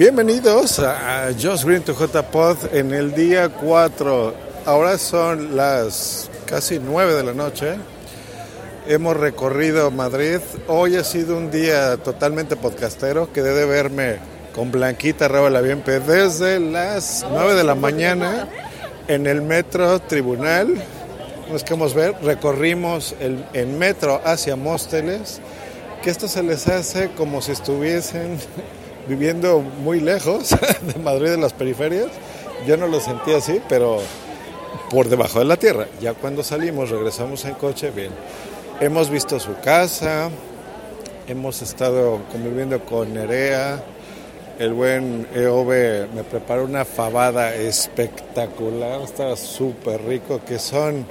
Bienvenidos a Just Green to J-Pod en el día 4. Ahora son las casi 9 de la noche. Hemos recorrido Madrid. Hoy ha sido un día totalmente podcastero. Quedé de verme con Blanquita Raúl Bienpe desde las 9 de la mañana en el metro Tribunal. Nos queremos ver. Recorrimos el, metro hacia Mósteles. Que esto se les hace como si estuviesen viviendo muy lejos de Madrid, de las periferias. Yo no lo sentí así, pero por debajo de la tierra. Ya cuando salimos, regresamos en coche, bien. Hemos visto su casa, hemos estado conviviendo con Nerea. El buen EOB me preparó una fabada espectacular, estaba súper rico, que son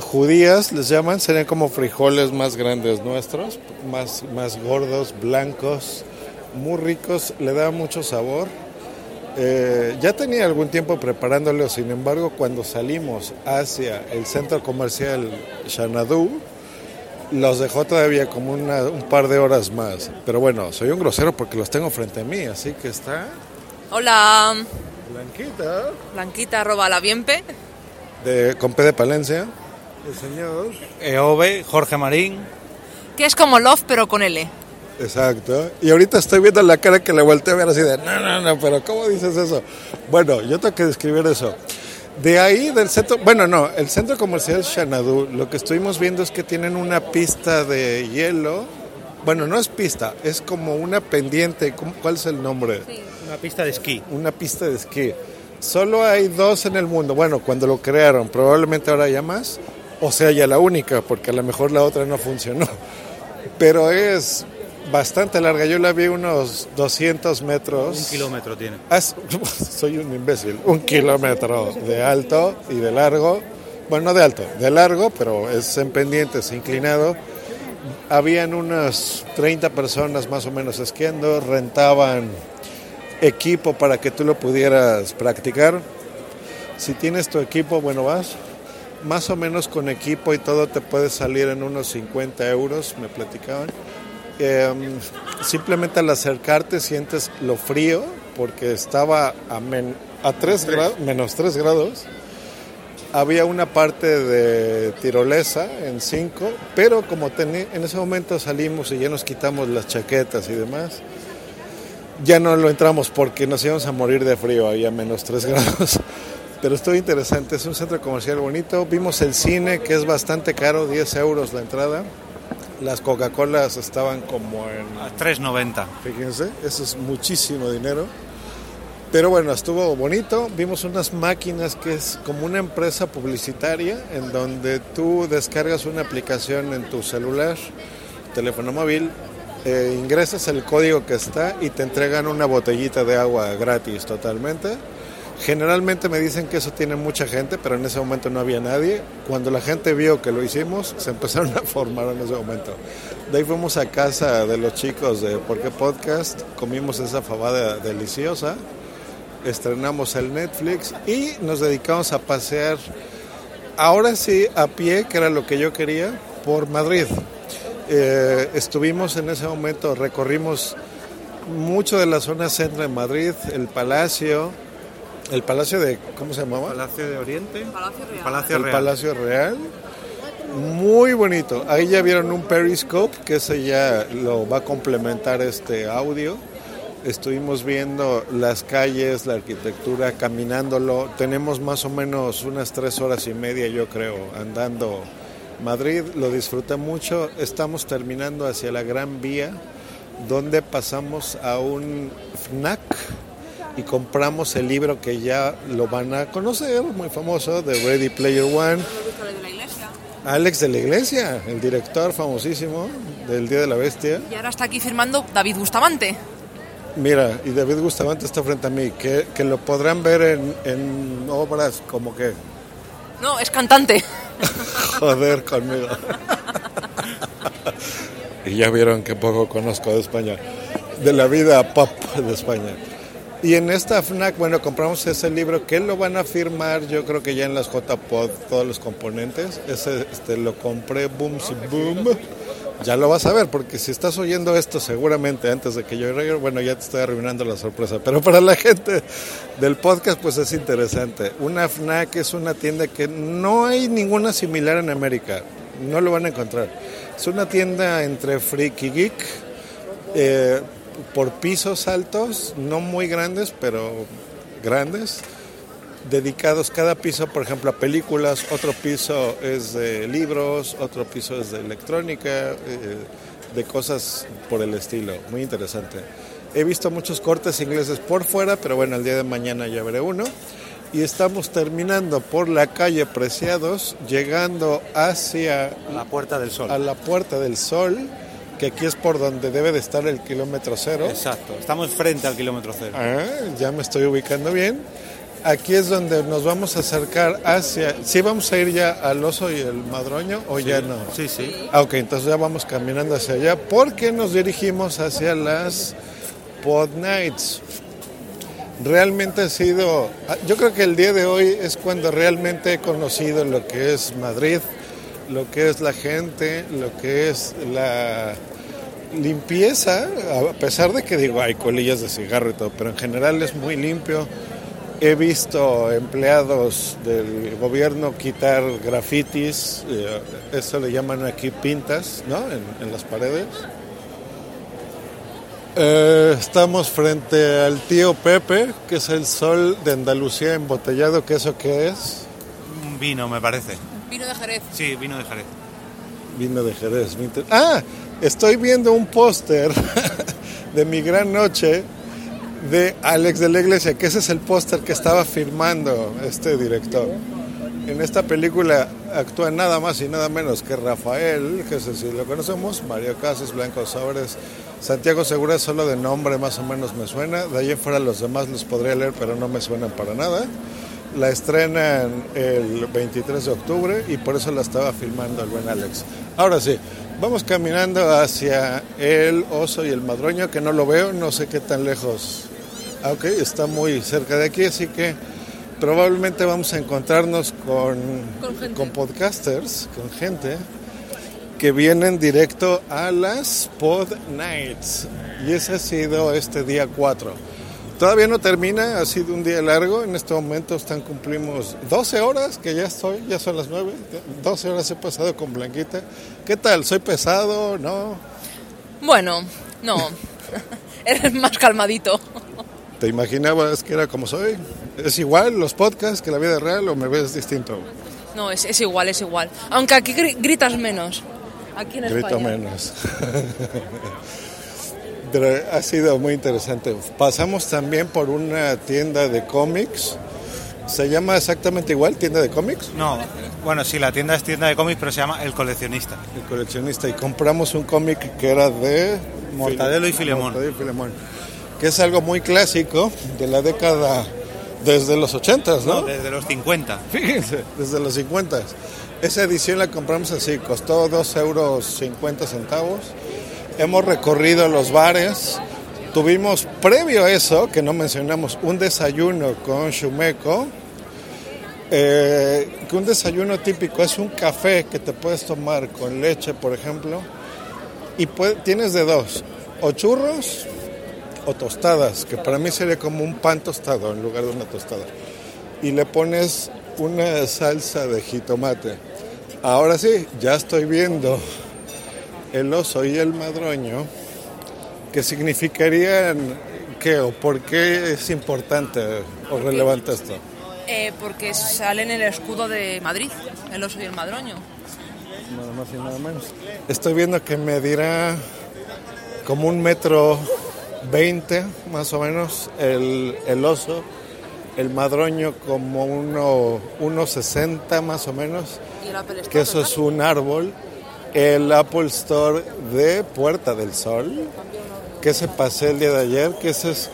judías, les llaman, serían como frijoles más grandes nuestros, más, más gordos, blancos, muy ricos, le da mucho sabor. Eh, ya tenía algún tiempo preparándolo, sin embargo, cuando salimos hacia el centro comercial Xanadu, los dejó todavía como una, un par de horas más. Pero bueno, soy un grosero porque los tengo frente a mí, así que está. Hola. Blanquita. Blanquita, arroba la bienpe. De, con P de Palencia. El señor. EOB, Jorge Marín. Que es como Love, pero con L. Exacto. Y ahorita estoy viendo la cara que le volteé a ver así de, no, no, no, pero ¿cómo dices eso? Bueno, yo tengo que describir eso. De ahí del centro, bueno, no, el centro comercial Xanadu, lo que estuvimos viendo es que tienen una pista de hielo. Bueno, no es pista, es como una pendiente. ¿Cuál es el nombre? Sí. Una pista de esquí. Una pista de esquí. Solo hay dos en el mundo. Bueno, cuando lo crearon, probablemente ahora haya más. O sea, ya la única, porque a lo mejor la otra no funcionó. Pero es bastante larga. Yo la vi unos 200 metros. Un kilómetro tiene. Ah, soy un imbécil. Un kilómetro de alto y de largo. Bueno, no de alto, de largo, pero es en pendiente, es inclinado. Habían unas 30 personas más o menos esquiando, rentaban equipo para que tú lo pudieras practicar. Si tienes tu equipo, bueno, vas. Más o menos con equipo y todo te puede salir en unos 50 euros, me platicaban. Eh, simplemente al acercarte sientes lo frío porque estaba a, men, a 3 grados, menos 3 grados. Había una parte de tirolesa en 5, pero como en ese momento salimos y ya nos quitamos las chaquetas y demás, ya no lo entramos porque nos íbamos a morir de frío ahí a menos 3 grados. Pero estuvo interesante, es un centro comercial bonito. Vimos el cine que es bastante caro, 10 euros la entrada. Las Coca-Colas estaban como en... A 3.90. Fíjense, eso es muchísimo dinero. Pero bueno, estuvo bonito. Vimos unas máquinas que es como una empresa publicitaria en donde tú descargas una aplicación en tu celular, teléfono móvil, eh, ingresas el código que está y te entregan una botellita de agua gratis totalmente. Generalmente me dicen que eso tiene mucha gente, pero en ese momento no había nadie. Cuando la gente vio que lo hicimos, se empezaron a formar en ese momento. De ahí fuimos a casa de los chicos de Porque Podcast, comimos esa fabada deliciosa, estrenamos el Netflix y nos dedicamos a pasear, ahora sí, a pie, que era lo que yo quería, por Madrid. Eh, estuvimos en ese momento, recorrimos mucho de la zona centro de Madrid, el Palacio, el Palacio de, ¿cómo se llamaba? Palacio de Oriente. Palacio Real. Palacio el Real. Palacio Real. Muy bonito. Ahí ya vieron un periscope, que ese ya lo va a complementar este audio. Estuvimos viendo las calles, la arquitectura, caminándolo. Tenemos más o menos unas tres horas y media, yo creo, andando Madrid. Lo disfruté mucho. Estamos terminando hacia la Gran Vía, donde pasamos a un FNAC y compramos el libro que ya lo van a conocer, muy famoso, de Ready Player One. Alex de la Iglesia, el director famosísimo del Día de la Bestia. Y ahora está aquí firmando David Bustamante. Mira, y David Bustamante está frente a mí, que, que lo podrán ver en, en obras como que... No, es cantante. Joder conmigo. y ya vieron que poco conozco de España, de la vida pop de España. Y en esta FNAC, bueno, compramos ese libro que lo van a firmar, yo creo que ya en las JPod, todos los componentes. Ese este, lo compré, Boom Boom, Ya lo vas a ver, porque si estás oyendo esto seguramente antes de que yo llegue, bueno, ya te estoy arruinando la sorpresa. Pero para la gente del podcast, pues es interesante. Una FNAC es una tienda que no hay ninguna similar en América. No lo van a encontrar. Es una tienda entre freak y geek, eh, por pisos altos, no muy grandes, pero grandes dedicados cada piso, por ejemplo, a películas, otro piso es de libros, otro piso es de electrónica, eh, de cosas por el estilo. Muy interesante. He visto muchos cortes ingleses por fuera, pero bueno, el día de mañana ya veré uno. Y estamos terminando por la calle Preciados, llegando hacia La Puerta del Sol. a la Puerta del Sol, que aquí es por donde debe de estar el kilómetro cero. Exacto. Estamos frente al kilómetro cero. Ah, ya me estoy ubicando bien. Aquí es donde nos vamos a acercar hacia... ¿Sí vamos a ir ya al oso y el madroño o ya no? Sí, sí. Ah, ok, entonces ya vamos caminando hacia allá porque nos dirigimos hacia las Pod Nights. Realmente ha sido... ah, Yo creo que el día de hoy es cuando realmente he conocido lo que es Madrid, lo que es la gente, lo que es la limpieza, a pesar de que digo, hay colillas de cigarro y todo, pero en general es muy limpio. He visto empleados del gobierno quitar grafitis, eh, eso le llaman aquí pintas, ¿no? En, las paredes. Eh, estamos frente al tío Pepe, que es el sol de Andalucía embotellado, que eso que es Un vino, me parece. Vino de Jerez. Sí, vino de Jerez. vino de Jerez. Ah, estoy viendo un póster de mi gran noche de Alex de la Iglesia, que ese es el póster que estaba firmando este director. En esta película actúa nada más y nada menos que Rafael, que ese sí lo conocemos, Mario Casas, Blanco Sobres, Santiago Segura, solo de nombre más o menos me suena, de ahí en fuera los demás los podría leer, pero no me suenan para nada. La estrenan el 23 de octubre y por eso la estaba filmando el buen Alex. Ahora sí, vamos caminando hacia el oso y el madroño, que no lo veo, no sé qué tan lejos. Ah, ok, está muy cerca de aquí, así que probablemente vamos a encontrarnos con, Con podcasters, con gente que vienen directo a las Pod Nights. Y ese ha sido este día 4. Todavía no termina, ha sido un día largo. En este momento están cumplimos 12 horas, que ya estoy, ya son las 9. 12 horas he pasado con Blanquita. ¿Qué tal? ¿Soy pesado? ¿No? Bueno, no. Eres más calmadito. ¿Te imaginabas que era como soy? ¿Es igual los podcasts que la vida real o me ves distinto? No, es, es igual, es igual. Aunque aquí gri- gritas menos. Aquí en Grito España. menos. Ha sido muy interesante. Pasamos también por una tienda de cómics. ¿Se llama exactamente igual, tienda de cómics? No, bueno, sí, la tienda es tienda de cómics, pero se llama El Coleccionista. El coleccionista. Y compramos un cómic que era de... Mortadelo y Filemón. Mortadelo y Filemón. Que es algo muy clásico de la década... Desde los 80, No, ¿no? desde los 50. Fíjense, desde los 50. Esa edición la compramos así, costó 2 euros 50 centavos. Hemos recorrido los bares. Tuvimos, previo a eso, que no mencionamos, un desayuno con Shumeko. Eh, que un desayuno típico es un café que te puedes tomar con leche, por ejemplo. Y pue- tienes de dos, o churros o tostadas, que para mí sería como un pan tostado en lugar de una tostada. Y le pones una salsa de jitomate. Ahora sí, ya estoy viendo el oso y el madroño, que significarían qué o por qué es importante o relevante esto. Eh, porque sale en el escudo de Madrid, el oso y el madroño. Nada más y nada menos. Estoy viendo que medirá como un metro veinte más o menos el, el oso, el madroño como uno, uno sesenta más o menos, que eso es un árbol. El Apple Store de Puerta del Sol, que se pasé el día de ayer, que ese es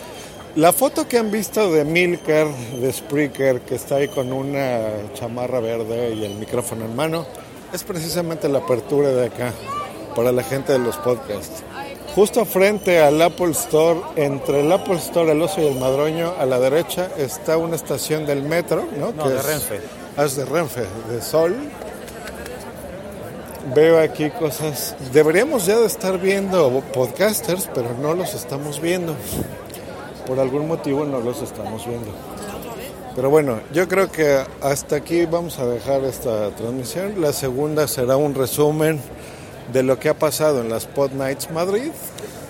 la foto que han visto de Milker, de Spreaker, que está ahí con una chamarra verde y el micrófono en mano, es precisamente la apertura de acá para la gente de los podcasts. Justo frente al Apple Store, entre el Apple Store, el oso y el madroño, a la derecha está una estación del metro, ¿no? No, Que de es- Renfe. Ah, es de Renfe, de Sol. Veo aquí cosas. Deberíamos ya de estar viendo podcasters, pero no los estamos viendo. Por algún motivo no los estamos viendo. Pero bueno, yo creo que hasta aquí vamos a dejar esta transmisión. La segunda será un resumen de lo que ha pasado en las Pod Nights Madrid,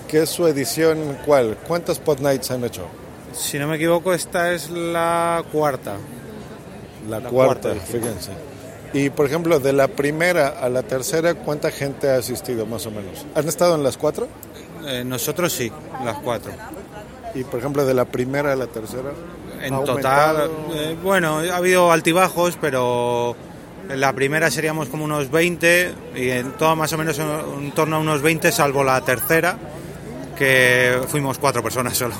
que es su edición, ¿cuál? ¿Cuántas Pod Nights han hecho? Si no me equivoco, esta es la cuarta. La, cuarta, fíjense. Y por ejemplo, de la primera a la tercera, ¿cuánta gente ha asistido más o menos? ¿Han estado en las cuatro? Eh, nosotros sí, las cuatro. Y por ejemplo, de la primera a la tercera. En ¿ha total, eh, bueno, ha habido altibajos, pero en la primera seríamos como unos 20 y en todo más o menos en, en torno a unos 20, salvo la tercera, que fuimos cuatro personas solo.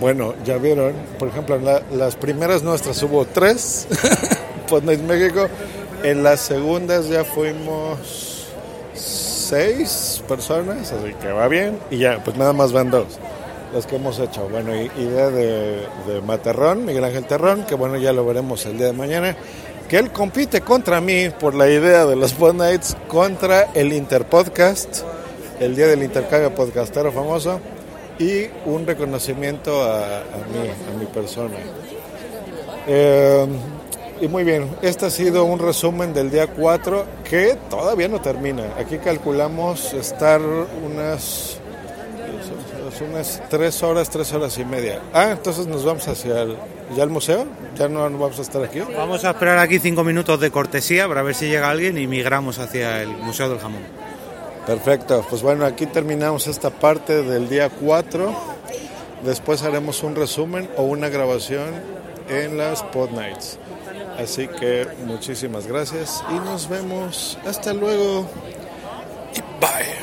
Bueno, ya vieron, por ejemplo, en la- las primeras nuestras hubo tres, Night México. En las segundas ya fuimos seis personas, así que va bien. Y ya, pues nada más van dos, las que hemos hecho. Bueno, idea de, de Materrón, Miguel Ángel Terrón, que bueno, ya lo veremos el día de mañana. Que él compite contra mí por la idea de los Pod Nights contra el Interpodcast, el día del intercambio podcastero famoso y un reconocimiento a, a mí, a mi persona. Eh, y muy bien, este ha sido un resumen del día 4 que todavía no termina. Aquí calculamos estar unas, unas 3 horas, 3 horas y media. Ah, entonces nos vamos hacia el, ya el museo, ya no vamos a estar aquí. Vamos a esperar aquí cinco minutos de cortesía para ver si llega alguien y migramos hacia el Museo del Jamón. Perfecto, pues bueno, aquí terminamos esta parte del día 4. Después haremos un resumen o una grabación en las Pod Nights. Así que muchísimas gracias y nos vemos. Hasta luego. Bye.